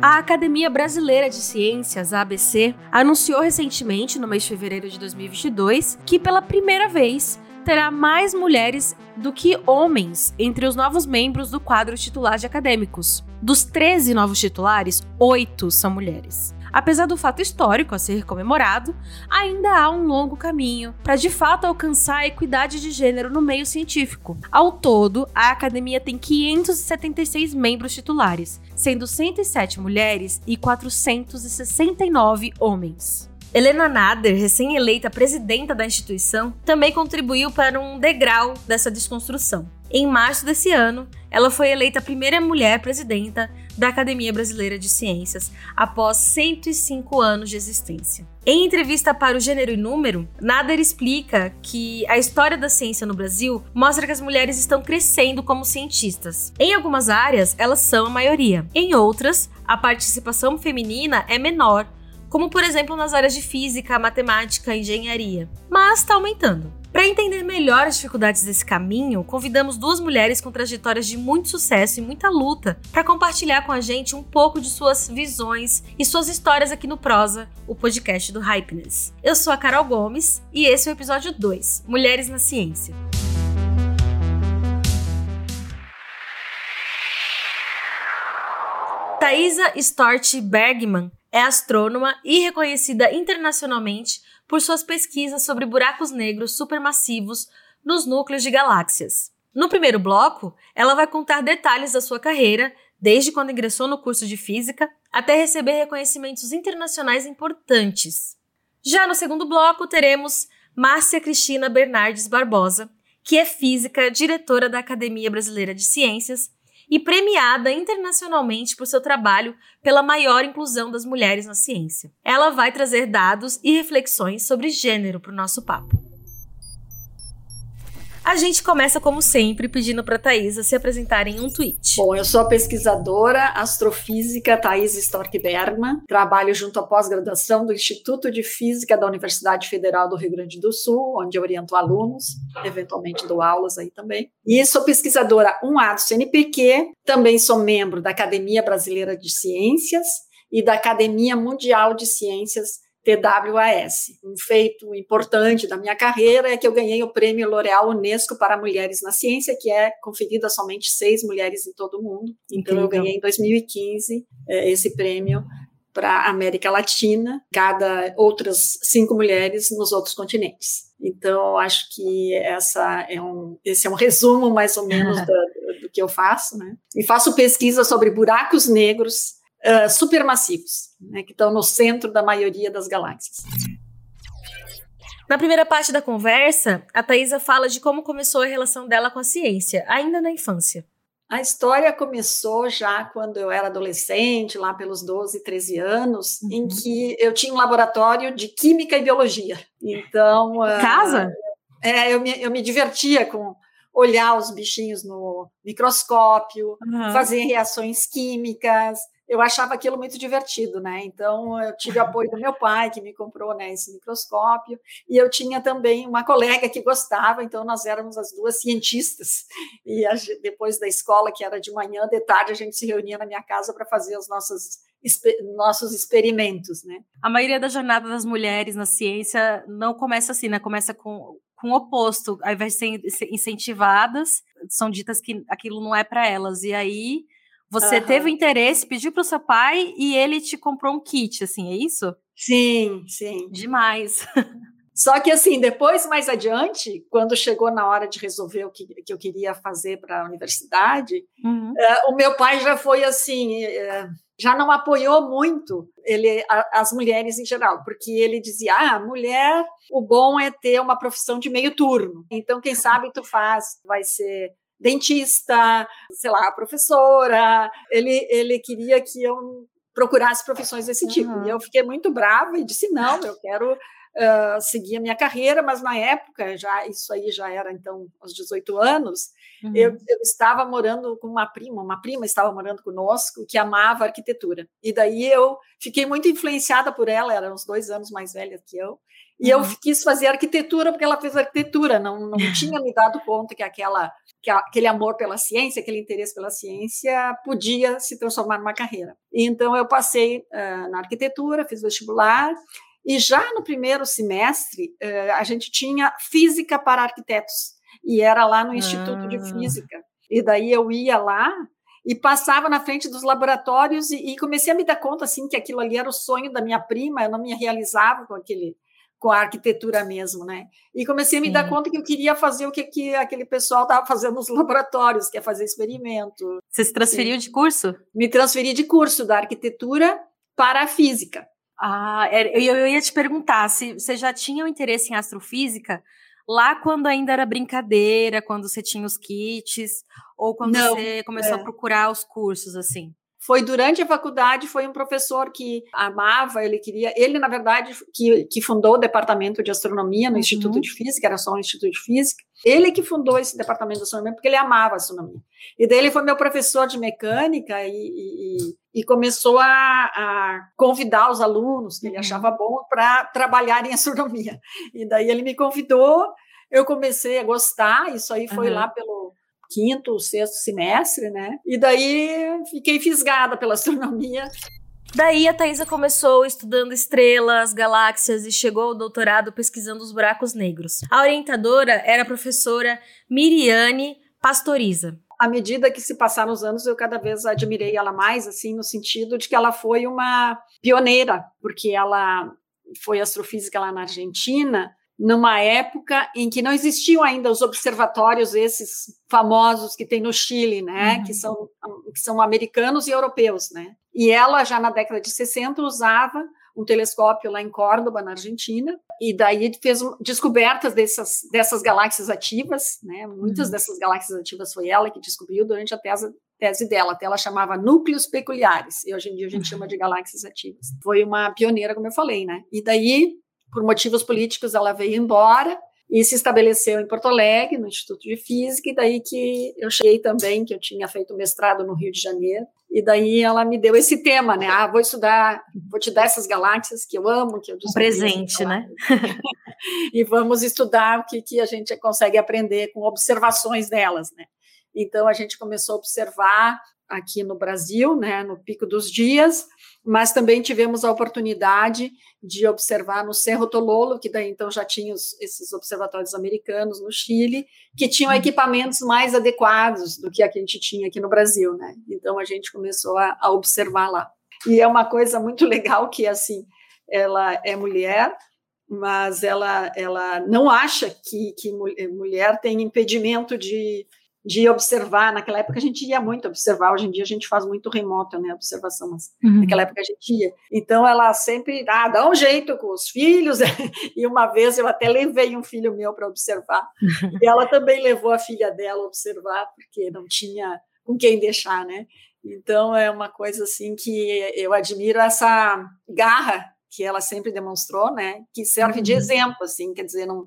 A Academia Brasileira de Ciências, ABC, anunciou recentemente, no mês de fevereiro de 2022, que pela primeira vez terá mais mulheres do que homens entre os novos membros do quadro titular de acadêmicos. Dos 13 novos titulares, 8 são mulheres. Apesar do fato histórico a ser comemorado, ainda há um longo caminho para de fato alcançar a equidade de gênero no meio científico. Ao todo, a academia tem 576 membros titulares, sendo 107 mulheres e 469 homens. Helena Nader, recém-eleita presidenta da instituição, também contribuiu para um degrau dessa desconstrução. Em março desse ano, ela foi eleita a primeira mulher presidenta da Academia Brasileira de Ciências após 105 anos de existência. Em entrevista para o Gênero e Número, Nader explica que a história da ciência no Brasil mostra que as mulheres estão crescendo como cientistas. Em algumas áreas, elas são a maioria. Em outras, a participação feminina é menor, como por exemplo nas áreas de física, matemática e engenharia. Mas está aumentando. Para entender melhor as dificuldades desse caminho, convidamos duas mulheres com trajetórias de muito sucesso e muita luta para compartilhar com a gente um pouco de suas visões e suas histórias aqui no Prosa, o podcast do Hypeness. Eu sou a Carol Gomes e esse é o episódio 2, Mulheres na Ciência. Thaisa Stort Bergman é astrônoma e reconhecida internacionalmente por suas pesquisas sobre buracos negros supermassivos nos núcleos de galáxias. No primeiro bloco, ela vai contar detalhes da sua carreira, desde quando ingressou no curso de física até receber reconhecimentos internacionais importantes. Já no segundo bloco, teremos Márcia Cristina Bernardes Barbosa, que é física, diretora da Academia Brasileira de Ciências e premiada internacionalmente por seu trabalho pela maior inclusão das mulheres na ciência. Ela vai trazer dados e reflexões sobre gênero para o nosso papo. A gente começa, como sempre, pedindo para Thaisa se apresentar em um tweet. Bom, eu sou a pesquisadora astrofísica Thaisa Stork Bergman, trabalho junto à pós-graduação do Instituto de Física da Universidade Federal do Rio Grande do Sul, onde eu oriento alunos, eventualmente dou aulas aí também. E sou pesquisadora 1A do CNPq, também sou membro da Academia Brasileira de Ciências e da Academia Mundial de Ciências TWAS. Um feito importante da minha carreira é que eu ganhei o prêmio L'Oréal Unesco para Mulheres na Ciência, que é conferido a somente seis mulheres em todo o mundo. Então, Incrível. eu ganhei em 2015 é, esse prêmio para a América Latina, cada outras cinco mulheres nos outros continentes. Então, acho que essa é um, esse é um resumo mais ou menos do, do que eu faço, né? E faço pesquisa sobre buracos negros uh, supermassivos, né, que estão no centro da maioria das galáxias. Na primeira parte da conversa, a Thaisa fala de como começou a relação dela com a ciência, ainda na infância. A história começou já quando eu era adolescente, lá pelos 12, 13 anos, uhum. em que eu tinha um laboratório de química e biologia. Então. Casa? Uh, é, eu me, eu me divertia com olhar os bichinhos no microscópio, uhum. fazer reações químicas, eu achava aquilo muito divertido, né? Então eu tive apoio do meu pai que me comprou né, esse microscópio e eu tinha também uma colega que gostava, então nós éramos as duas cientistas e a, depois da escola que era de manhã, de tarde a gente se reunia na minha casa para fazer os nossos nossos experimentos, né? A maioria da jornada das mulheres na ciência não começa assim, né? Começa com com o oposto, ao invés de ser incentivadas, são ditas que aquilo não é para elas. E aí você uhum. teve interesse, pediu para o seu pai e ele te comprou um kit, assim, é isso? Sim, sim. Demais. Só que, assim, depois, mais adiante, quando chegou na hora de resolver o que, que eu queria fazer para a universidade, uhum. uh, o meu pai já foi assim. Uh, já não apoiou muito ele as mulheres em geral, porque ele dizia: "Ah, mulher, o bom é ter uma profissão de meio turno. Então, quem sabe tu faz, vai ser dentista, sei lá, professora. Ele, ele queria que eu procurasse profissões desse tipo. Uhum. E eu fiquei muito brava e disse: não, eu quero uh, seguir a minha carreira, mas na época, já isso aí já era então aos 18 anos, uhum. eu, eu, estava morando com uma prima, uma prima estava morando conosco que amava arquitetura. E daí eu fiquei muito influenciada por ela, era uns dois anos mais velha que eu. E uhum. eu quis fazer arquitetura porque ela fez arquitetura, não, não tinha me dado conta que aquela que aquele amor pela ciência, aquele interesse pela ciência podia se transformar numa carreira. Então eu passei uh, na arquitetura, fiz vestibular e já no primeiro semestre uh, a gente tinha física para arquitetos e era lá no Instituto ah. de Física. E daí eu ia lá e passava na frente dos laboratórios e, e, comecei a me dar conta assim que aquilo ali era o sonho da minha prima, eu não me realizava com aquele com a arquitetura mesmo, né? E comecei a me Sim. dar conta que eu queria fazer o que, que aquele pessoal estava fazendo nos laboratórios, que é fazer experimento. Você se transferiu Sim. de curso? Me transferi de curso da arquitetura para a física. Ah, eu ia te perguntar se você já tinha um interesse em astrofísica lá quando ainda era brincadeira, quando você tinha os kits, ou quando Não, você começou é. a procurar os cursos, assim? Foi durante a faculdade, foi um professor que amava, ele queria, ele na verdade que, que fundou o departamento de astronomia no uhum. Instituto de Física, era só um Instituto de Física. Ele que fundou esse departamento de astronomia porque ele amava a astronomia. E daí ele foi meu professor de mecânica e, e, e começou a, a, convidar os alunos que ele uhum. achava bom para trabalhar em astronomia. E daí ele me convidou, eu comecei a gostar, isso aí foi uhum. lá pelo quinto, sexto semestre, né? E daí fiquei fisgada pela astronomia. Daí a Thaisa começou estudando estrelas, galáxias e chegou ao doutorado pesquisando os buracos negros. A orientadora era a professora Miriane Pastoriza. À medida que se passaram os anos, eu cada vez admirei ela mais, assim, no sentido de que ela foi uma pioneira, porque ela foi astrofísica lá na Argentina numa época em que não existiam ainda os observatórios esses famosos que tem no Chile, né, uhum. que são que são americanos e europeus, né? E ela já na década de 60 usava um telescópio lá em Córdoba, na Argentina, e daí fez descobertas dessas, dessas galáxias ativas, né? Muitas uhum. dessas galáxias ativas foi ela que descobriu durante a tese, tese dela, até ela chamava núcleos peculiares, e hoje em dia a gente uhum. chama de galáxias ativas. Foi uma pioneira, como eu falei, né? E daí por motivos políticos, ela veio embora e se estabeleceu em Porto Alegre, no Instituto de Física, e daí que eu cheguei também, que eu tinha feito mestrado no Rio de Janeiro, e daí ela me deu esse tema, né? Ah, vou estudar, vou te dar essas galáxias que eu amo, que eu Um presente, né? e vamos estudar o que, que a gente consegue aprender com observações delas, né? Então a gente começou a observar aqui no Brasil, né, no Pico dos Dias, mas também tivemos a oportunidade de observar no Cerro Tololo, que daí então já tinha os, esses observatórios americanos no Chile, que tinham uhum. equipamentos mais adequados do que a que a gente tinha aqui no Brasil, né? Então a gente começou a, a observar lá. E é uma coisa muito legal que assim, ela é mulher, mas ela ela não acha que, que mulher tem impedimento de de observar. Naquela época a gente ia muito observar, hoje em dia a gente faz muito remoto, né, observação, mas uhum. naquela época a gente ia. Então ela sempre ah, dá um jeito com os filhos, e uma vez eu até levei um filho meu para observar, e ela também levou a filha dela a observar, porque não tinha com quem deixar, né? Então é uma coisa assim que eu admiro essa garra que ela sempre demonstrou, né? Que serve de uhum. exemplo, assim, quer dizer, não,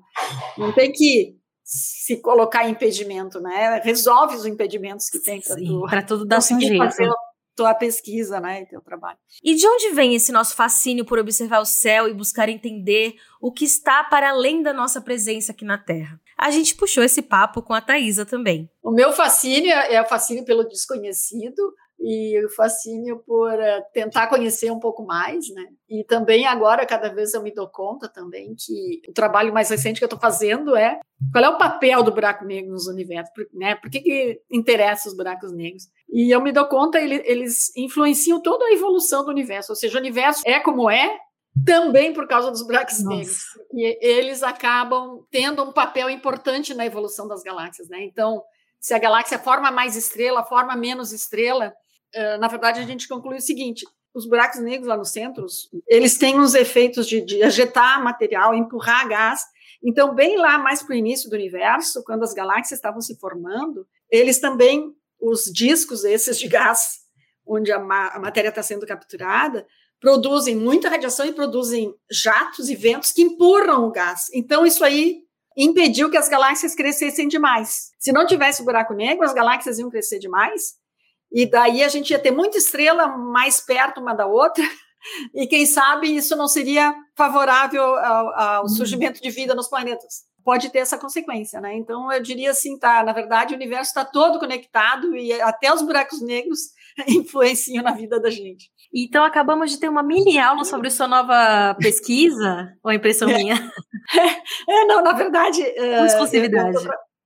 não tem que se colocar impedimento, né? Resolve os impedimentos que tem para tudo dar seu jeito. Fazer tua pesquisa, né, e teu trabalho. E de onde vem esse nosso fascínio por observar o céu e buscar entender o que está para além da nossa presença aqui na Terra? A gente puxou esse papo com a Thaisa também. O meu fascínio é o fascínio pelo desconhecido, e o fascínio por uh, tentar conhecer um pouco mais, né? E também agora, cada vez eu me dou conta também que o trabalho mais recente que eu estou fazendo é qual é o papel do buraco negro nos universos, né? Por que, que interessa os buracos negros? E eu me dou conta, ele, eles influenciam toda a evolução do universo, ou seja, o universo é como é, também por causa dos buracos Nossa. negros. E eles acabam tendo um papel importante na evolução das galáxias, né? Então, se a galáxia forma mais estrela, forma menos estrela, eh, na verdade, a gente conclui o seguinte: os buracos negros lá nos centros, eles têm uns efeitos de, de ejetar material, empurrar gás. Então, bem lá mais para o início do universo, quando as galáxias estavam se formando, eles também, os discos esses de gás, onde a, ma a matéria está sendo capturada, produzem muita radiação e produzem jatos e ventos que empurram o gás. Então, isso aí impediu que as galáxias crescessem demais. Se não tivesse o buraco negro, as galáxias iam crescer demais e daí a gente ia ter muita estrela mais perto uma da outra, e quem sabe isso não seria favorável ao, ao uhum. surgimento de vida nos planetas. Pode ter essa consequência, né? Então eu diria assim, tá? Na verdade, o universo está todo conectado e até os buracos negros influenciam na vida da gente. Então acabamos de ter uma mini aula sobre sua nova pesquisa, ou impressão é. minha? É, não, na verdade. Com exclusividade.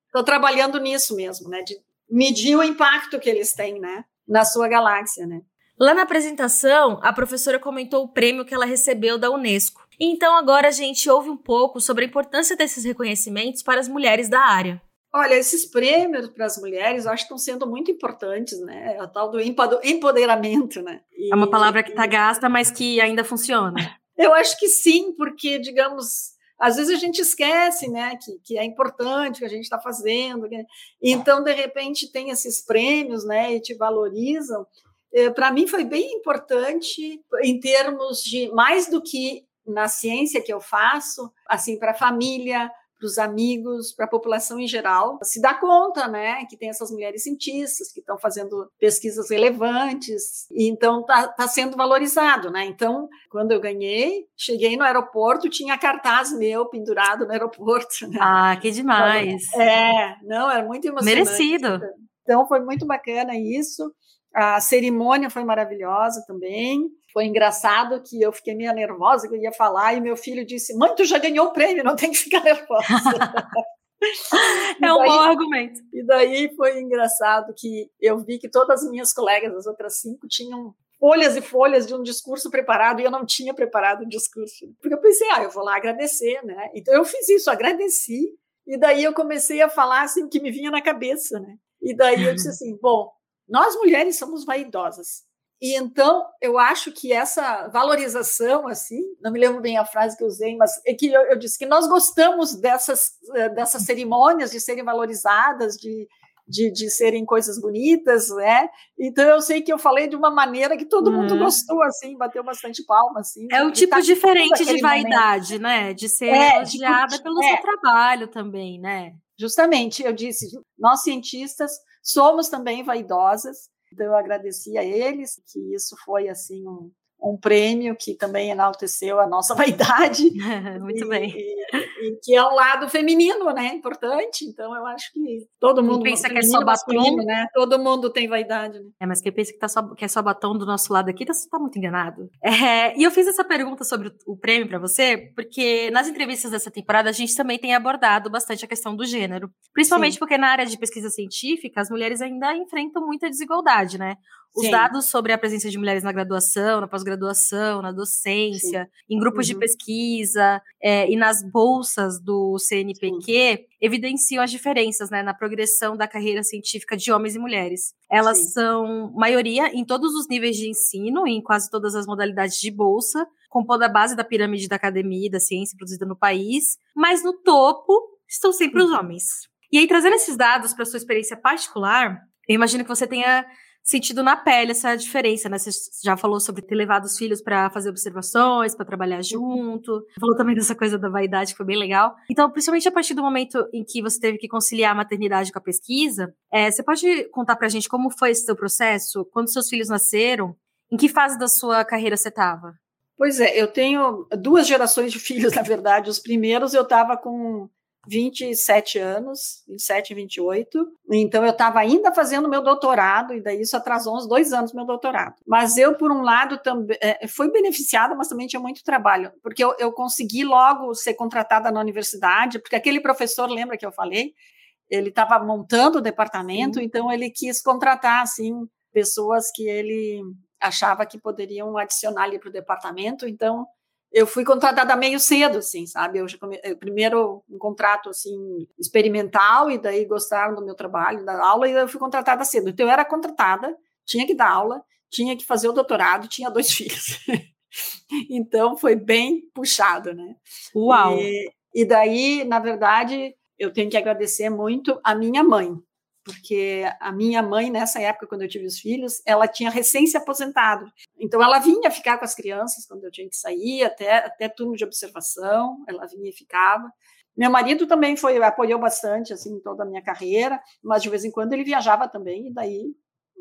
Estou trabalhando nisso mesmo, né? De medir o impacto que eles têm, né? Na sua galáxia, né? Lá na apresentação, a professora comentou o prêmio que ela recebeu da Unesco. Então agora a gente ouve um pouco sobre a importância desses reconhecimentos para as mulheres da área. Olha, esses prêmios para as mulheres eu acho que estão sendo muito importantes, né? A tal do empoderamento, né? E, é uma palavra que está gasta, mas que ainda funciona. Eu acho que sim, porque, digamos, às vezes a gente esquece, né, que, que é importante o que a gente está fazendo. Que... Então, de repente, tem esses prêmios, né, e te valorizam. É, para mim foi bem importante em termos de mais do que na ciência que eu faço, assim, para a família, para os amigos, para a população em geral, se dá conta, né, que tem essas mulheres cientistas que estão fazendo pesquisas relevantes, e então está tá sendo valorizado, né? Então, quando eu ganhei, cheguei no aeroporto, tinha cartaz meu pendurado no aeroporto. Né? Ah, que demais! É, não, era muito emocionante. Merecido. Então, foi muito bacana isso. A cerimônia foi maravilhosa também. Foi engraçado que eu fiquei meio nervosa que eu ia falar e meu filho disse: Mãe, tu já ganhou o prêmio, não tem que ficar nervosa. é um daí, bom argumento. E daí foi engraçado que eu vi que todas as minhas colegas, as outras cinco, tinham folhas e folhas de um discurso preparado e eu não tinha preparado o discurso. Porque eu pensei, ah, eu vou lá agradecer, né? Então eu fiz isso, agradeci. E daí eu comecei a falar assim o que me vinha na cabeça, né? E daí eu disse assim, bom, nós mulheres somos vaidosas. E então eu acho que essa valorização, assim, não me lembro bem a frase que eu usei, mas é que eu, eu disse que nós gostamos dessas, eh, dessas cerimônias de serem valorizadas, de, de, de, serem coisas bonitas, né? Então eu sei que eu falei de uma maneira que todo uhum. mundo gostou, assim, bateu bastante palma, assim. É um tipo tá diferente de vaidade, momento. né? De ser é, elogiada pelo é. seu trabalho também, né? Justamente, eu disse, nós cientistas somos também vaidosas, então, eu agradeci a eles, que isso foi assim um, um prêmio que também enalteceu a nossa vaidade. Muito e, bem. E, e, que é um lado feminino, né? Importante. Então, eu acho que todo mundo quem pensa que é só batom, né? Todo mundo tem vaidade. Né? É, mas quem pensa que, tá só, que é só batom do nosso lado aqui, tá, tá muito enganado. É, e eu fiz essa pergunta sobre o, o prêmio para você, porque nas entrevistas dessa temporada a gente também tem abordado bastante a questão do gênero. Principalmente Sim. porque na área de pesquisa científica, as mulheres ainda enfrentam muita desigualdade, né? Os Sim. dados sobre a presença de mulheres na graduação, na pós-graduação, na docência, Sim. em grupos uhum. de pesquisa é, e nas bolsas do CNPq Sim. evidenciam as diferenças né, na progressão da carreira científica de homens e mulheres. Elas são maioria em todos os níveis de ensino, em quase todas as modalidades de bolsa, compondo a base da pirâmide da academia e da ciência produzida no país, mas no topo estão sempre os uhum. homens. E aí, trazendo esses dados para sua experiência particular, eu imagino que você tenha sentido na pele essa diferença, né? Você já falou sobre ter levado os filhos para fazer observações, para trabalhar junto. Falou também dessa coisa da vaidade, que foi bem legal. Então, principalmente a partir do momento em que você teve que conciliar a maternidade com a pesquisa, é, você pode contar pra gente como foi esse seu processo? Quando seus filhos nasceram? Em que fase da sua carreira você estava? Pois é, eu tenho duas gerações de filhos, na verdade. Os primeiros eu estava com 27 anos, 27 e 28. Então, eu estava ainda fazendo meu doutorado, e daí isso atrasou uns dois anos meu doutorado. Mas eu, por um lado, também é, fui beneficiada, mas também tinha muito trabalho, porque eu, eu consegui logo ser contratada na universidade, porque aquele professor, lembra que eu falei? Ele estava montando o departamento, Sim. então ele quis contratar, assim, pessoas que ele achava que poderiam adicionar ali para o departamento, então eu fui contratada meio cedo, assim, sabe? Eu, come... eu primeiro um contrato assim experimental e daí gostaram do meu trabalho, da aula e eu fui contratada cedo. Então eu era contratada, tinha que dar aula, tinha que fazer o doutorado, tinha dois filhos. então foi bem puxado, né? Uau. E, e daí, na verdade, eu tenho que agradecer muito a minha mãe, porque a minha mãe, nessa época, quando eu tive os filhos, ela tinha recém se aposentado. Então, ela vinha ficar com as crianças quando eu tinha que sair, até, até turno de observação, ela vinha e ficava. Meu marido também foi apoiou bastante assim toda a minha carreira, mas de vez em quando ele viajava também e daí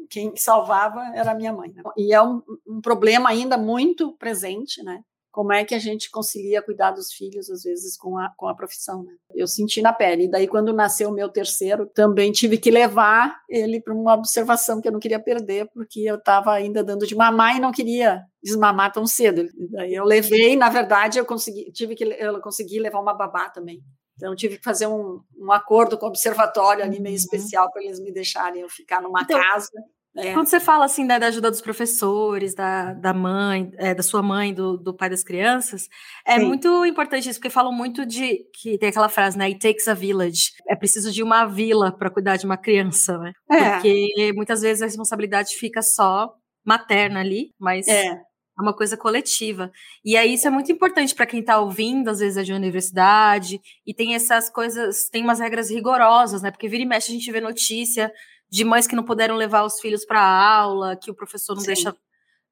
quem salvava era a minha mãe. Né? E é um, um problema ainda muito presente, né? Como é que a gente concilia cuidar dos filhos, às vezes, com a, com a profissão. Né? Eu senti na pele. E daí, quando nasceu o meu terceiro, também tive que levar ele para uma observação que eu não queria perder, porque eu estava ainda dando de mamar e não queria desmamar tão cedo. E daí eu levei, na verdade, eu consegui, tive que eu consegui levar uma babá também. Então, tive que fazer um, um acordo com o observatório ali meio uhum. especial para eles me deixarem eu ficar numa então, casa é. Quando você fala assim da, da, ajuda dos professores, da, da mãe, é, da sua mãe, do, do pai das crianças, é Sim. muito importante isso, porque falam muito de que tem aquela frase, né? It takes a village. É preciso de uma vila para cuidar de uma criança, né? É. Porque muitas vezes a responsabilidade fica só materna ali, mas é. é uma coisa coletiva. E aí isso é muito importante para quem está ouvindo, às vezes é de universidade, e tem essas coisas, tem umas regras rigorosas, né? Porque vira e mexe a gente vê notícia de mães que não puderam levar os filhos para a aula, que o professor não Sim. deixa.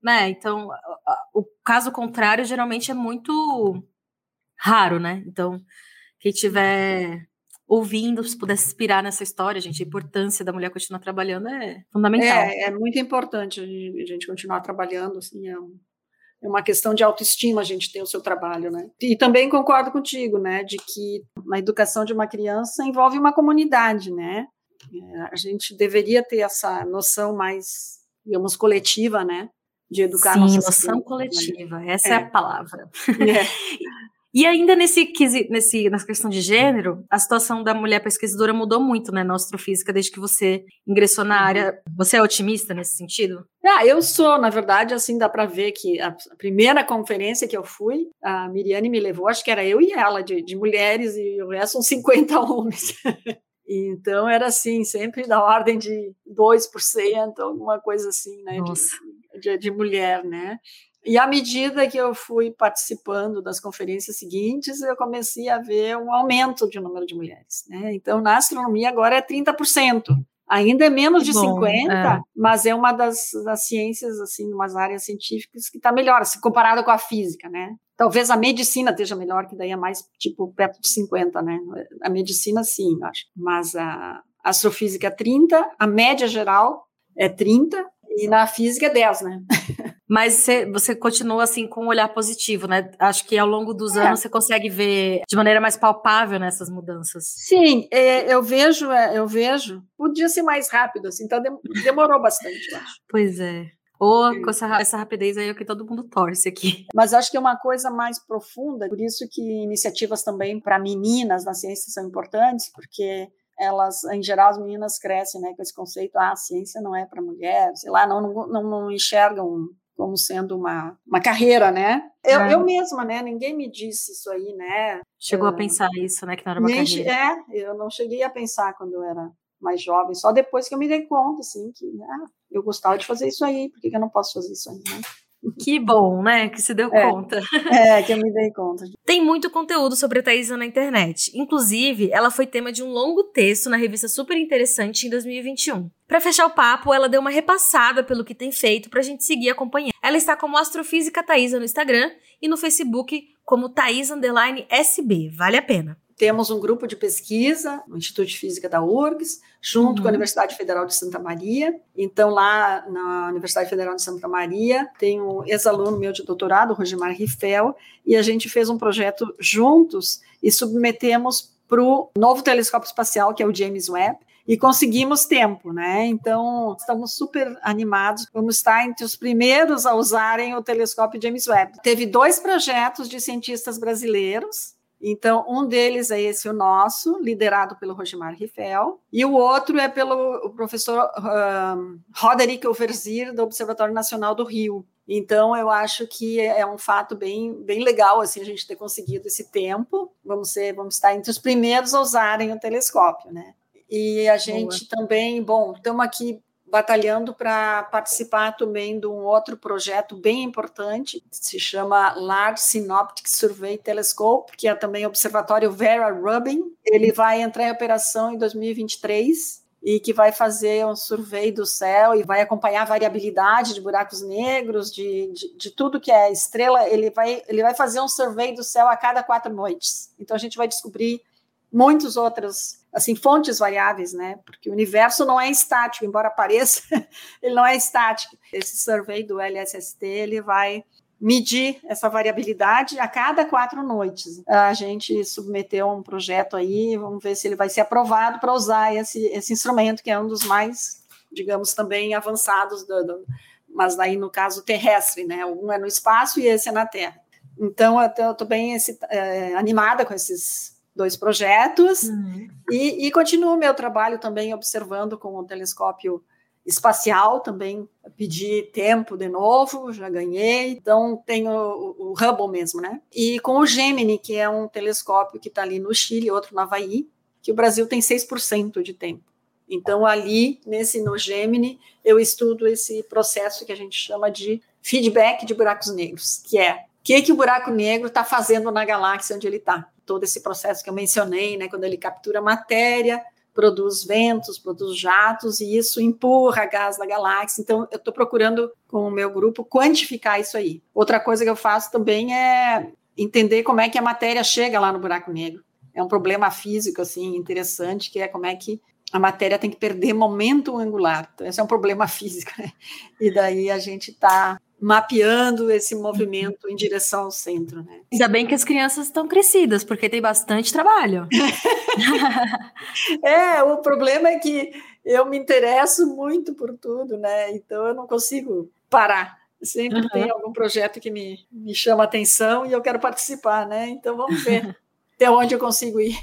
Né? Então, o caso contrário geralmente é muito raro, né? Então, quem tiver ouvindo, se pudesse inspirar nessa história, gente, a importância da mulher continuar trabalhando é fundamental. É, é muito importante a gente continuar trabalhando, assim, é, é uma questão de autoestima a gente ter o seu trabalho, né? E também concordo contigo, né, de que a educação de uma criança envolve uma comunidade, né? É, a gente deveria ter essa noção mais, digamos, coletiva, né? De educar Sim, noção né? coletiva, né? essa é. é. a palavra. É. E ainda nesse, nesse, nessa questão de gênero, a situação da mulher pesquisadora mudou muito, né, na astrofísica, desde que você ingressou na área. Você é otimista nesse sentido? Ah, eu sou, na verdade, assim, dá para ver que a primeira conferência que eu fui, a Miriane me levou, acho que era eu e ela, de, de mulheres, e o resto são 50 homens. Então era assim, sempre da ordem de 2%, alguma coisa assim, né? De, de, de, mulher, né? E à medida que eu fui participando das conferências seguintes, eu comecei a ver um aumento de número de mulheres. Né? Então, na astronomia agora é 30%. Ainda é menos de Bom, 50, é. mas é uma das, das ciências, assim, umas áreas científicas que está melhor, assim, comparado com a física, né? Talvez a medicina esteja melhor, que daí é mais, tipo, perto de 50, né? A medicina, sim, acho. Mas a astrofísica é 30, a média geral é 30, e na física é 10, né? Mas você, você continua assim com um olhar positivo, né? Acho que ao longo dos é. anos você consegue ver de maneira mais palpável nessas mudanças. Sim, é, eu vejo, é, eu vejo. Podia ser mais rápido, assim, então demorou bastante, eu acho. Pois é. Ou com essa, essa rapidez aí é o que todo mundo torce aqui. Mas acho que é uma coisa mais profunda, por isso que iniciativas também para meninas na ciência são importantes, porque elas, em geral, as meninas crescem né, com esse conceito, ah, a ciência não é para mulher, sei lá, não, não, não enxergam como sendo uma, uma carreira, né? Eu, é. eu mesma, né? Ninguém me disse isso aí, né? Chegou a pensar isso, né? Que não era uma carreira. É, eu não cheguei a pensar quando eu era mais jovem, só depois que eu me dei conta, assim, que ah, eu gostava de fazer isso aí, por que, que eu não posso fazer isso aí, né? Que bom, né? Que se deu é, conta. É, que eu me dei conta. Tem muito conteúdo sobre a Thaisa na internet. Inclusive, ela foi tema de um longo texto na revista Super Interessante em 2021. Para fechar o papo, ela deu uma repassada pelo que tem feito pra gente seguir acompanhando. Ela está como Astrofísica Thaisa no Instagram e no Facebook como Thaís SB. Vale a pena temos um grupo de pesquisa no Instituto de Física da URGS, junto uhum. com a Universidade Federal de Santa Maria. Então, lá na Universidade Federal de Santa Maria, tem um ex-aluno meu de doutorado, Rogemar Riffel, e a gente fez um projeto juntos e submetemos para o novo telescópio espacial, que é o James Webb, e conseguimos tempo, né? Então, estamos super animados. Vamos estar entre os primeiros a usarem o telescópio James Webb. Teve dois projetos de cientistas brasileiros então, um deles é esse o nosso, liderado pelo Rogemar Riffel, e o outro é pelo professor um, Roderick Overzir, do Observatório Nacional do Rio. Então, eu acho que é um fato bem, bem legal assim, a gente ter conseguido esse tempo. Vamos, ser, vamos estar entre os primeiros a usarem o telescópio, né? E a gente Boa. também, bom, estamos aqui batalhando para participar também de um outro projeto bem importante, se chama Large Synoptic Survey Telescope, que é também o Observatório Vera Rubin. Ele vai entrar em operação em 2023 e que vai fazer um survey do céu e vai acompanhar a variabilidade de buracos negros, de, de, de, tudo que é estrela. Ele vai, ele vai fazer um survey do céu a cada quatro noites. Então a gente vai descobrir muitos outros assim fontes variáveis, né? Porque o universo não é estático, embora pareça, ele não é estático. Esse survey do LSST ele vai medir essa variabilidade a cada quatro noites. A gente submeteu um projeto aí, vamos ver se ele vai ser aprovado para usar esse, esse instrumento que é um dos mais, digamos, também avançados do, do mas aí no caso terrestre, né? Um é no espaço e esse é na Terra. Então eu estou bem esse, é, animada com esses dois projetos uhum. e, e continuo meu trabalho também observando com o telescópio espacial também pedi tempo de novo, já ganhei. Então tenho o, o Hubble mesmo, né? E com o Gemini, que é um telescópio que está ali no Chile, outro na Havaí, que o Brasil tem 6% de tempo. Então, ali, nesse no Gemini, eu estudo esse processo que a gente chama de feedback de buracos negros, que é o que, que o buraco negro está fazendo na galáxia onde ele está. Todo esse processo que eu mencionei, né, quando ele captura matéria, produz ventos, produz jatos, e isso empurra gás na galáxia. Então, eu estou procurando, com o meu grupo, quantificar isso aí. Outra coisa que eu faço também é entender como é que a matéria chega lá no buraco negro. É um problema físico, assim, interessante, que é como é que a matéria tem que perder momento angular. Então, esse é um problema físico, né? E daí a gente está mapeando esse movimento em direção ao centro, né? Ainda bem que as crianças estão crescidas, porque tem bastante trabalho. é, o problema é que eu me interesso muito por tudo, né? Então eu não consigo parar. Sempre uhum. tem algum projeto que me, me chama atenção e eu quero participar, né? Então vamos ver até onde eu consigo ir.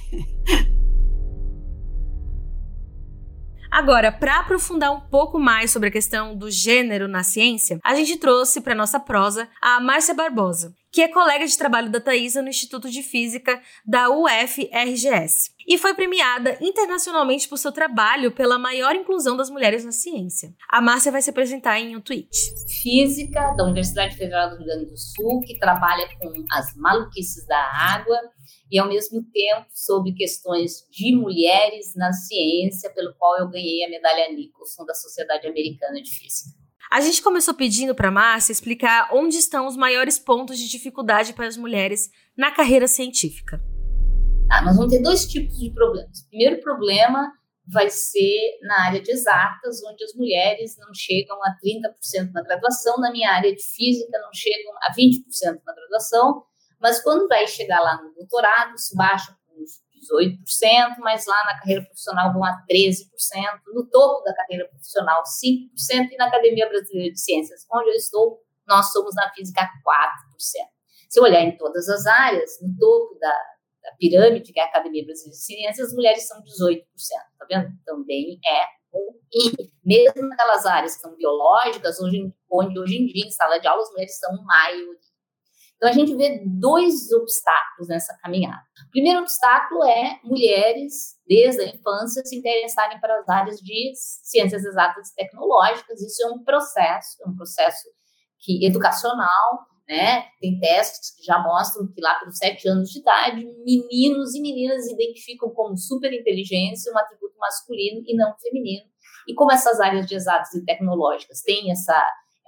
Agora, para aprofundar um pouco mais sobre a questão do gênero na ciência, a gente trouxe para nossa prosa a Márcia Barbosa, que é colega de trabalho da Thaisa no Instituto de Física da UFRGS. E foi premiada internacionalmente por seu trabalho pela maior inclusão das mulheres na ciência. A Márcia vai se apresentar em um tweet. Física da Universidade Federal do Rio Grande do Sul, que trabalha com as maluquices da água e, ao mesmo tempo, sobre questões de mulheres na ciência, pelo qual eu ganhei a medalha Nicholson da Sociedade Americana de Física. A gente começou pedindo para Márcia explicar onde estão os maiores pontos de dificuldade para as mulheres na carreira científica. Ah, nós vamos ter dois tipos de problemas. O primeiro problema vai ser na área de exatas, onde as mulheres não chegam a 30% na graduação. Na minha área de física, não chegam a 20% na graduação. Mas quando vai chegar lá no doutorado, isso baixa 18%, mas lá na carreira profissional vão a 13%, no topo da carreira profissional 5%, e na Academia Brasileira de Ciências, onde eu estou, nós somos na física 4%. Se eu olhar em todas as áreas, no topo da, da pirâmide, que é a Academia Brasileira de Ciências, as mulheres são 18%, tá vendo? Também é e mesmo naquelas áreas que são biológicas, onde, onde hoje em dia, em sala de aula, as mulheres são maioria. Então, a gente vê dois obstáculos nessa caminhada. O primeiro obstáculo é mulheres, desde a infância, se interessarem para as áreas de ciências exatas e tecnológicas. Isso é um processo, é um processo que educacional, né? Tem testes que já mostram que lá pelos sete anos de idade, meninos e meninas identificam como superinteligência um atributo masculino e não feminino. E como essas áreas de exatas e tecnológicas têm essa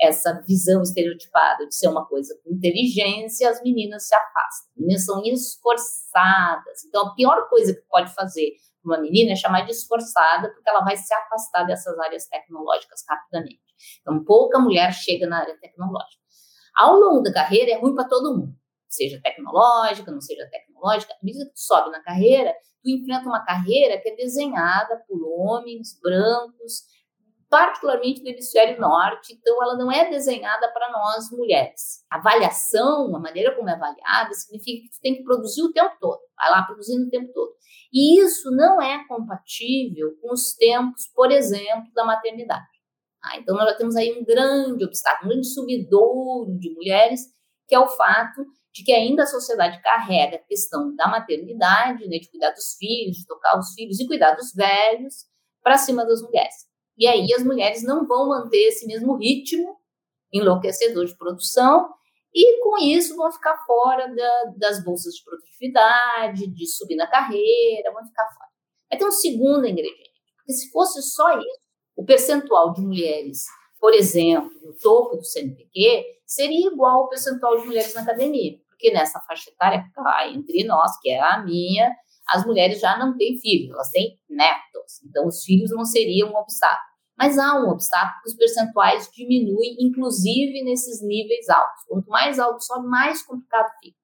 essa visão estereotipada de ser uma coisa com inteligência, as meninas se afastam. As meninas são esforçadas. Então, a pior coisa que pode fazer uma menina é chamar de esforçada, porque ela vai se afastar dessas áreas tecnológicas rapidamente. Então, pouca mulher chega na área tecnológica. Ao longo da carreira, é ruim para todo mundo. Seja tecnológica, não seja tecnológica. À medida que tu sobe na carreira, tu enfrenta uma carreira que é desenhada por homens brancos, particularmente do hemisfério norte, então ela não é desenhada para nós mulheres. A avaliação, a maneira como é avaliada, significa que tu tem que produzir o tempo todo, vai lá produzindo o tempo todo. E isso não é compatível com os tempos, por exemplo, da maternidade. Ah, então nós já temos aí um grande obstáculo, um grande subidouro de mulheres, que é o fato de que ainda a sociedade carrega a questão da maternidade, né, de cuidar dos filhos, de tocar os filhos e cuidar dos velhos, para cima das mulheres. E aí as mulheres não vão manter esse mesmo ritmo enlouquecedor de produção e com isso vão ficar fora da, das bolsas de produtividade, de subir na carreira, vão ficar fora. Vai ter um segundo ingrediente, porque se fosse só isso, o percentual de mulheres, por exemplo, no topo do CNPq, seria igual ao percentual de mulheres na academia, porque nessa faixa etária, cá entre nós, que é a minha, as mulheres já não têm filhos, elas têm netos. Então, os filhos não seriam um obstáculo. Mas há um obstáculo os percentuais diminuem, inclusive nesses níveis altos. Quanto mais alto sobe, mais complicado fica.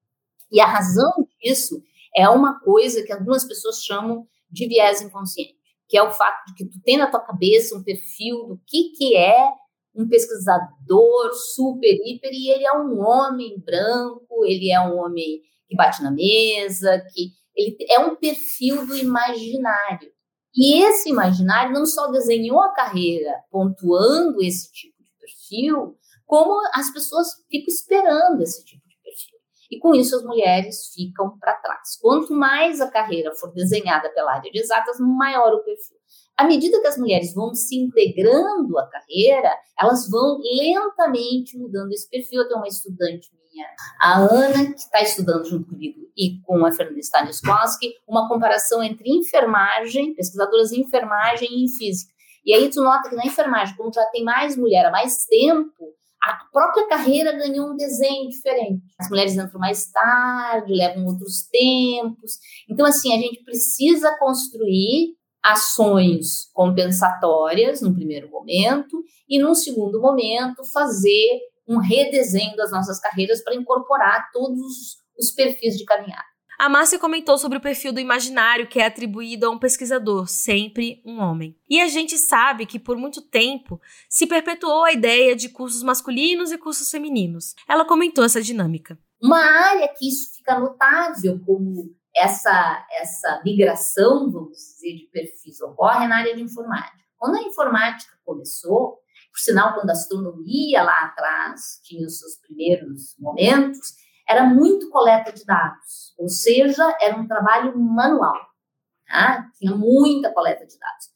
E a razão disso é uma coisa que algumas pessoas chamam de viés inconsciente, que é o fato de que tu tem na tua cabeça um perfil do que, que é um pesquisador super, hiper, e ele é um homem branco, ele é um homem que bate na mesa, que ele é um perfil do imaginário. E esse imaginário não só desenhou a carreira pontuando esse tipo de perfil, como as pessoas ficam esperando esse tipo de perfil. E com isso as mulheres ficam para trás. Quanto mais a carreira for desenhada pela área de exatas, maior o perfil. À medida que as mulheres vão se integrando à carreira, elas vão lentamente mudando esse perfil. Eu tenho uma estudante minha, a Ana, que está estudando junto comigo e com a Fernanda Stanislavski, uma comparação entre enfermagem, pesquisadoras em enfermagem e em física. E aí tu nota que na enfermagem, como já tem mais mulher há mais tempo, a própria carreira ganhou um desenho diferente. As mulheres entram mais tarde, levam outros tempos. Então, assim, a gente precisa construir ações compensatórias num primeiro momento e num segundo momento fazer um redesenho das nossas carreiras para incorporar todos os perfis de caminhada. A Márcia comentou sobre o perfil do imaginário que é atribuído a um pesquisador, sempre um homem. E a gente sabe que por muito tempo se perpetuou a ideia de cursos masculinos e cursos femininos. Ela comentou essa dinâmica. Uma área que isso fica notável como essa, essa migração, vamos dizer, de perfis ocorre na área de informática. Quando a informática começou, por sinal, quando a astronomia lá atrás tinha os seus primeiros momentos, era muito coleta de dados, ou seja, era um trabalho manual. Tá? Tinha muita coleta de dados.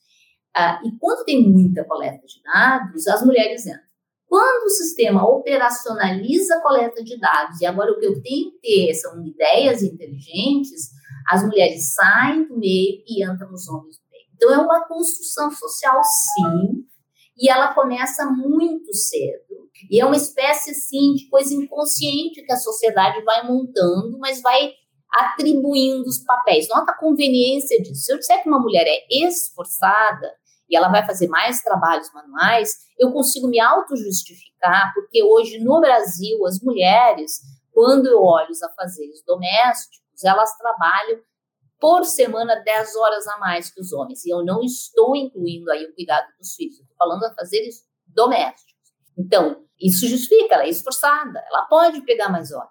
Ah, e quando tem muita coleta de dados, as mulheres entram. Quando o sistema operacionaliza a coleta de dados, e agora o que eu tenho que ter são ideias inteligentes, as mulheres saem do meio e entram os homens no meio. Então, é uma construção social, sim, e ela começa muito cedo. E é uma espécie, assim, de coisa inconsciente que a sociedade vai montando, mas vai atribuindo os papéis. Nota a conveniência disso. Se eu disser que uma mulher é esforçada, e ela vai fazer mais trabalhos manuais, eu consigo me auto-justificar, porque hoje no Brasil, as mulheres, quando eu olho os afazeres domésticos, elas trabalham por semana 10 horas a mais que os homens. E eu não estou incluindo aí o cuidado dos filhos, falando afazeres domésticos. Então, isso justifica, ela é esforçada, ela pode pegar mais horas.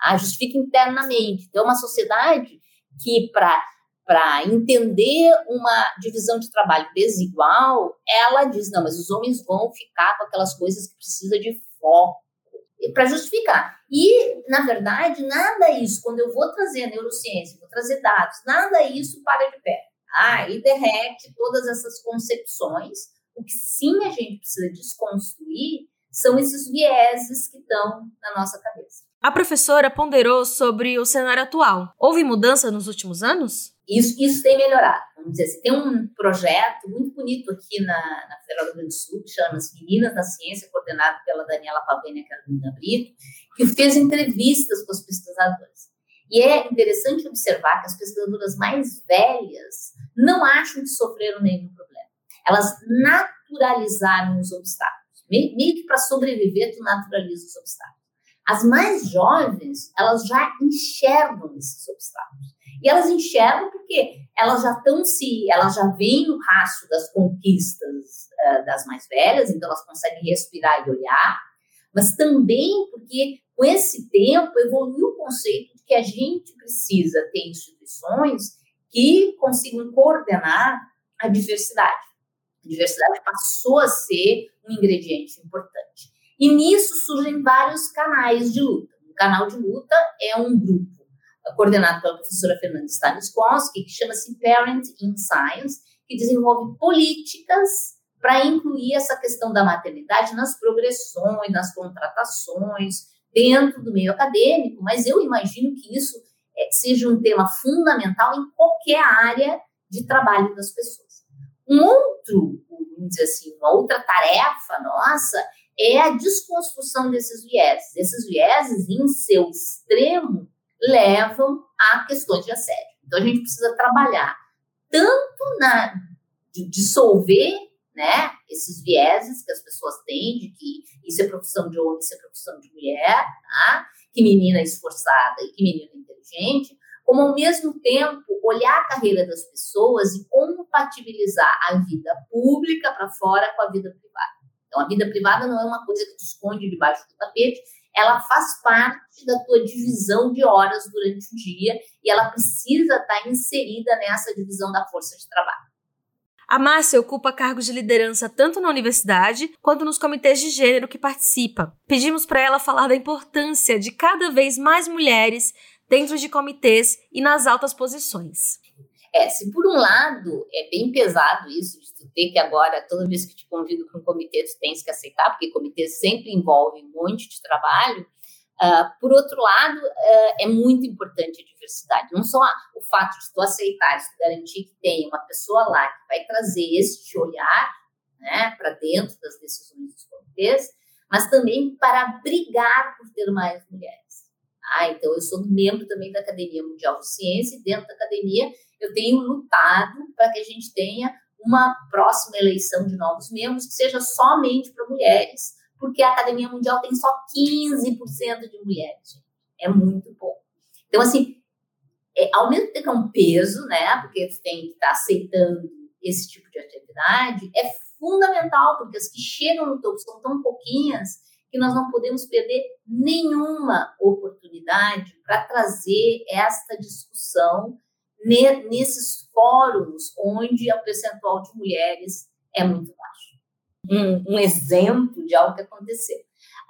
Ah, justifica internamente. Então, é uma sociedade que, para entender uma divisão de trabalho desigual, ela diz: não, mas os homens vão ficar com aquelas coisas que precisa de foco para justificar. E, na verdade, nada isso, quando eu vou trazer a neurociência, vou trazer dados, nada isso para de pé. Ah, derrete todas essas concepções. O que sim a gente precisa desconstruir são esses vieses que estão na nossa cabeça. A professora ponderou sobre o cenário atual. Houve mudança nos últimos anos? Isso, isso tem melhorado. Vamos dizer assim, tem um projeto muito bonito aqui na, na Federal do Rio Grande do Sul, que chama-se Meninas da Ciência, coordenado pela Daniela Pavena e Carolina Brito, que fez entrevistas com os pesquisadores. E é interessante observar que as pesquisadoras mais velhas não acham que sofreram nenhum problema. Elas naturalizaram os obstáculos. Meio, que para sobreviver, tu naturaliza os obstáculos. As mais jovens, elas já enxergam esses obstáculos. E elas enxergam porque elas já estão se, elas já veem no rastro das conquistas uh, das mais velhas, então elas conseguem respirar e olhar, mas também porque com esse tempo evoluiu o conceito de que a gente precisa ter instituições que consigam coordenar a diversidade. A diversidade passou a ser um ingrediente importante. E nisso surgem vários canais de luta. O canal de luta é um grupo coordenado pela professora Fernanda Stanislavski, que chama-se Parent in Science, que desenvolve políticas para incluir essa questão da maternidade nas progressões, nas contratações, dentro do meio acadêmico, mas eu imagino que isso é, seja um tema fundamental em qualquer área de trabalho das pessoas. Um outro, vamos dizer assim, uma outra tarefa nossa é a desconstrução desses vieses. Esses vieses, em seu extremo, levam a questões de assédio. Então a gente precisa trabalhar tanto na de dissolver né, esses vieses que as pessoas têm de que isso é profissão de homem, isso é profissão de mulher, tá? que menina é esforçada e que menina é inteligente, como ao mesmo tempo olhar a carreira das pessoas e compatibilizar a vida pública para fora com a vida privada. Então, a vida privada não é uma coisa que tu esconde debaixo do tapete, ela faz parte da tua divisão de horas durante o dia e ela precisa estar inserida nessa divisão da força de trabalho. A Márcia ocupa cargos de liderança tanto na universidade quanto nos comitês de gênero que participa. Pedimos para ela falar da importância de cada vez mais mulheres dentro de comitês e nas altas posições. É, se por um lado é bem pesado isso, de tu ter que agora, toda vez que te convido para um comitê, tu tens que aceitar, porque comitê sempre envolve um monte de trabalho. Uh, por outro lado, uh, é muito importante a diversidade. Não só o fato de tu aceitar, de tu garantir que tem uma pessoa lá que vai trazer este olhar né, para dentro das decisões dos comitês, mas também para brigar por ter mais mulheres. Ah, então eu sou membro também da Academia Mundial de Ciência e dentro da academia eu tenho lutado para que a gente tenha uma próxima eleição de novos membros que seja somente para mulheres, porque a Academia Mundial tem só 15% de mulheres. É muito pouco. Então, assim, é, ao mesmo tempo que é um peso, né, porque você tem que estar tá aceitando esse tipo de atividade, é fundamental, porque as que chegam no topo são tão pouquinhas que nós não podemos perder nenhuma oportunidade para trazer esta discussão nesses fóruns onde o percentual de mulheres é muito baixo. Um, um exemplo de algo que aconteceu.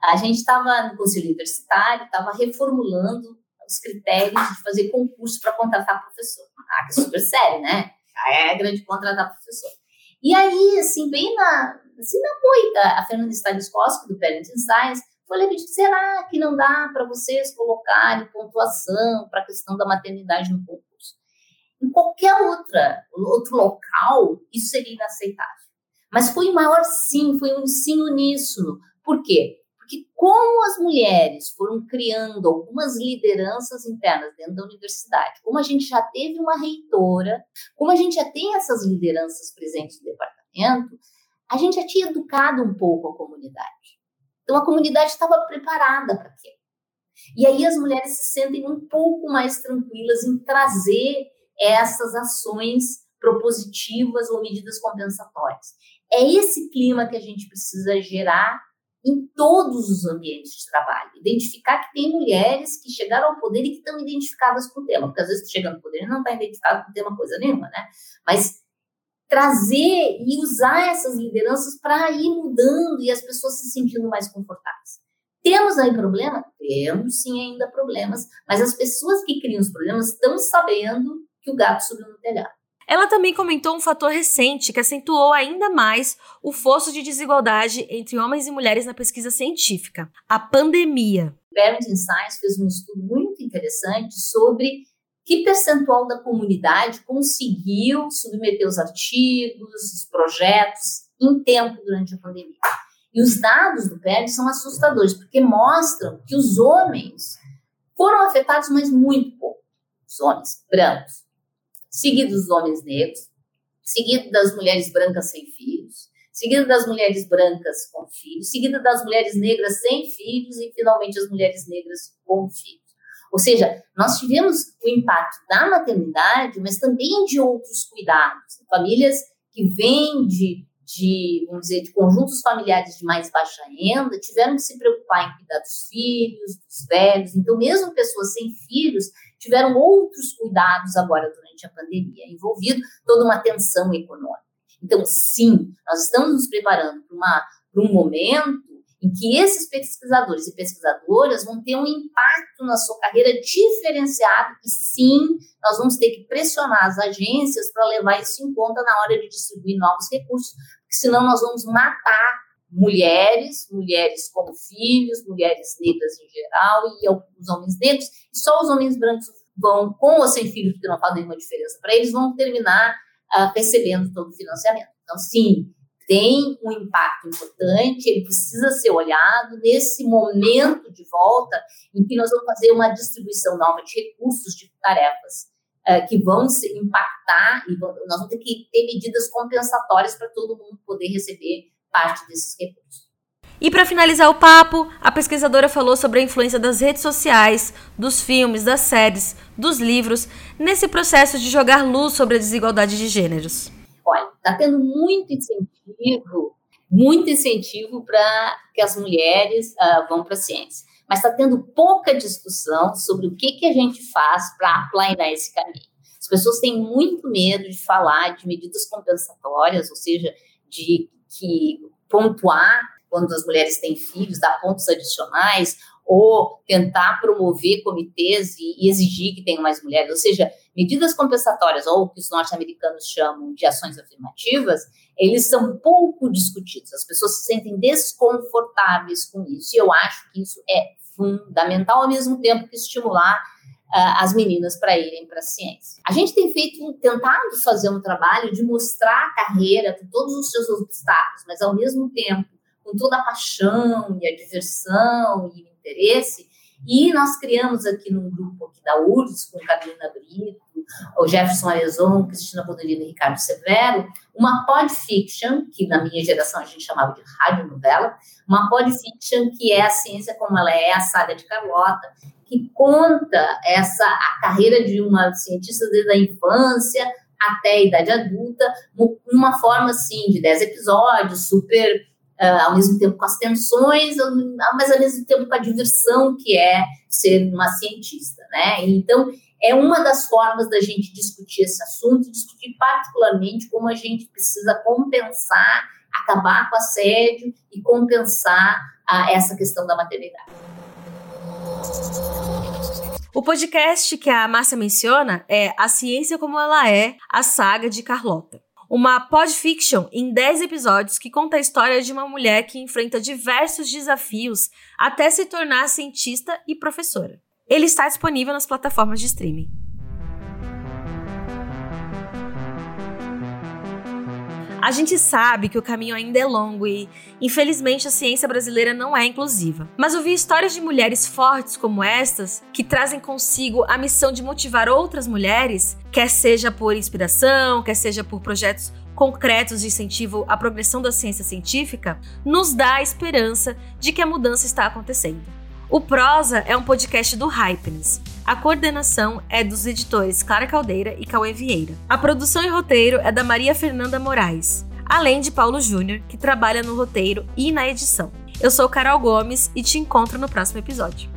A gente estava no conselho universitário, estava reformulando os critérios de fazer concurso para contratar professor. Ah, que é super sério, né? A regra de contratar professor. E aí, assim, bem na, assim, na moita, a Fernanda Stanislavski, do Parenting Science, falei, será que não dá para vocês colocarem pontuação para a questão da maternidade no concurso? Em qualquer outra, outro local, isso seria inaceitável. Mas foi maior sim, foi um sim uníssono. Por quê? Porque como as mulheres foram criando algumas lideranças internas dentro da universidade, como a gente já teve uma reitora, como a gente já tem essas lideranças presentes no departamento, a gente já tinha educado um pouco a comunidade. Então a comunidade estava preparada para aquilo. E aí as mulheres se sentem um pouco mais tranquilas em trazer essas ações propositivas ou medidas compensatórias. É esse clima que a gente precisa gerar em todos os ambientes de trabalho. Identificar que tem mulheres que chegaram ao poder e que estão identificadas com o tema, porque às vezes chega no poder e não está identificado com o tema coisa nenhuma, né? Mas trazer e usar essas lideranças para ir mudando e as pessoas se sentindo mais confortáveis. Temos aí problema? Temos sim ainda problemas, mas as pessoas que criam os problemas estão sabendo que o gato subiu no telhado. Ela também comentou um fator recente que acentuou ainda mais o fosso de desigualdade entre homens e mulheres na pesquisa científica: a pandemia. Parenting Science fez um estudo muito interessante sobre que percentual da comunidade conseguiu submeter os artigos, os projetos em tempo durante a pandemia. E os dados do PERD são assustadores, porque mostram que os homens foram afetados, mas muito pouco. Os homens brancos, seguido dos homens negros, seguido das mulheres brancas sem filhos, seguido das mulheres brancas com filhos, seguido das mulheres negras sem filhos e finalmente as mulheres negras com filhos. Ou seja, nós tivemos o impacto da maternidade, mas também de outros cuidados. Famílias que vêm de, de, vamos dizer, de conjuntos familiares de mais baixa renda, tiveram que se preocupar em cuidar dos filhos, dos velhos. Então, mesmo pessoas sem filhos tiveram outros cuidados agora durante a pandemia, envolvido toda uma tensão econômica. Então, sim, nós estamos nos preparando para um momento em que esses pesquisadores e pesquisadoras vão ter um impacto na sua carreira diferenciado e sim, nós vamos ter que pressionar as agências para levar isso em conta na hora de distribuir novos recursos, porque senão nós vamos matar mulheres, mulheres com filhos, mulheres negras em geral e alguns homens negros, e só os homens brancos vão, com ou sem filhos, porque não faz nenhuma diferença para eles, vão terminar uh, recebendo todo o financiamento. Então, sim, tem um impacto importante, ele precisa ser olhado nesse momento de volta em que nós vamos fazer uma distribuição nova de recursos, de tarefas uh, que vão impactar e nós vamos ter que ter medidas compensatórias para todo mundo poder receber parte desses recursos. E para finalizar o papo, a pesquisadora falou sobre a influência das redes sociais, dos filmes, das séries, dos livros, nesse processo de jogar luz sobre a desigualdade de gêneros. Olha, está tendo muito incentivo, muito incentivo para que as mulheres uh, vão para a ciência. Mas está tendo pouca discussão sobre o que, que a gente faz para aplainar esse caminho. As pessoas têm muito medo de falar de medidas compensatórias, ou seja, de que pontuar quando as mulheres têm filhos, dar pontos adicionais, ou tentar promover comitês e, exigir que tenham mais mulheres, ou seja, medidas compensatórias, ou o que os norte-americanos chamam de ações afirmativas, eles são pouco discutidos. As pessoas se sentem desconfortáveis com isso, e eu acho que isso é fundamental, ao mesmo tempo que estimular as meninas para irem para a ciência. A gente tem feito, tentado fazer um trabalho de mostrar a carreira com todos os seus obstáculos, mas ao mesmo tempo com toda a paixão e a diversão e o interesse. E nós criamos aqui num grupo aqui da URSS, com Carolina Brito, o Jefferson Arezon, Cristina Bodolino e Ricardo Severo, uma podfiction, que na minha geração a gente chamava de radionovela, uma podfiction que é a ciência como ela é, a saga de Carlota, que conta essa a carreira de uma cientista desde a infância até a idade adulta, numa forma assim de 10 episódios, super uh, ao mesmo tempo com as tensões, mas ao mesmo tempo com a diversão que é ser uma cientista, né? Então, é uma das formas da gente discutir esse assunto, discutir particularmente como a gente precisa compensar, acabar com assédio e compensar uh, essa questão da maternidade. O podcast que a Márcia menciona é A Ciência Como Ela É, a saga de Carlota uma podfiction em 10 episódios que conta a história de uma mulher que enfrenta diversos desafios até se tornar cientista e professora. Ele está disponível nas plataformas de streaming. A gente sabe que o caminho ainda é longo e, infelizmente, a ciência brasileira não é inclusiva. Mas ouvir histórias de mulheres fortes como estas, que trazem consigo a missão de motivar outras mulheres, quer seja por inspiração, quer seja por projetos concretos de incentivo à progressão da ciência científica, nos dá a esperança de que a mudança está acontecendo. O Prosa é um podcast do Hypeness. A coordenação é dos editores Clara Caldeira e Cauê Vieira. A produção e roteiro é da Maria Fernanda Moraes, além de Paulo Júnior, que trabalha no roteiro e na edição. Eu sou Carol Gomes e te encontro no próximo episódio.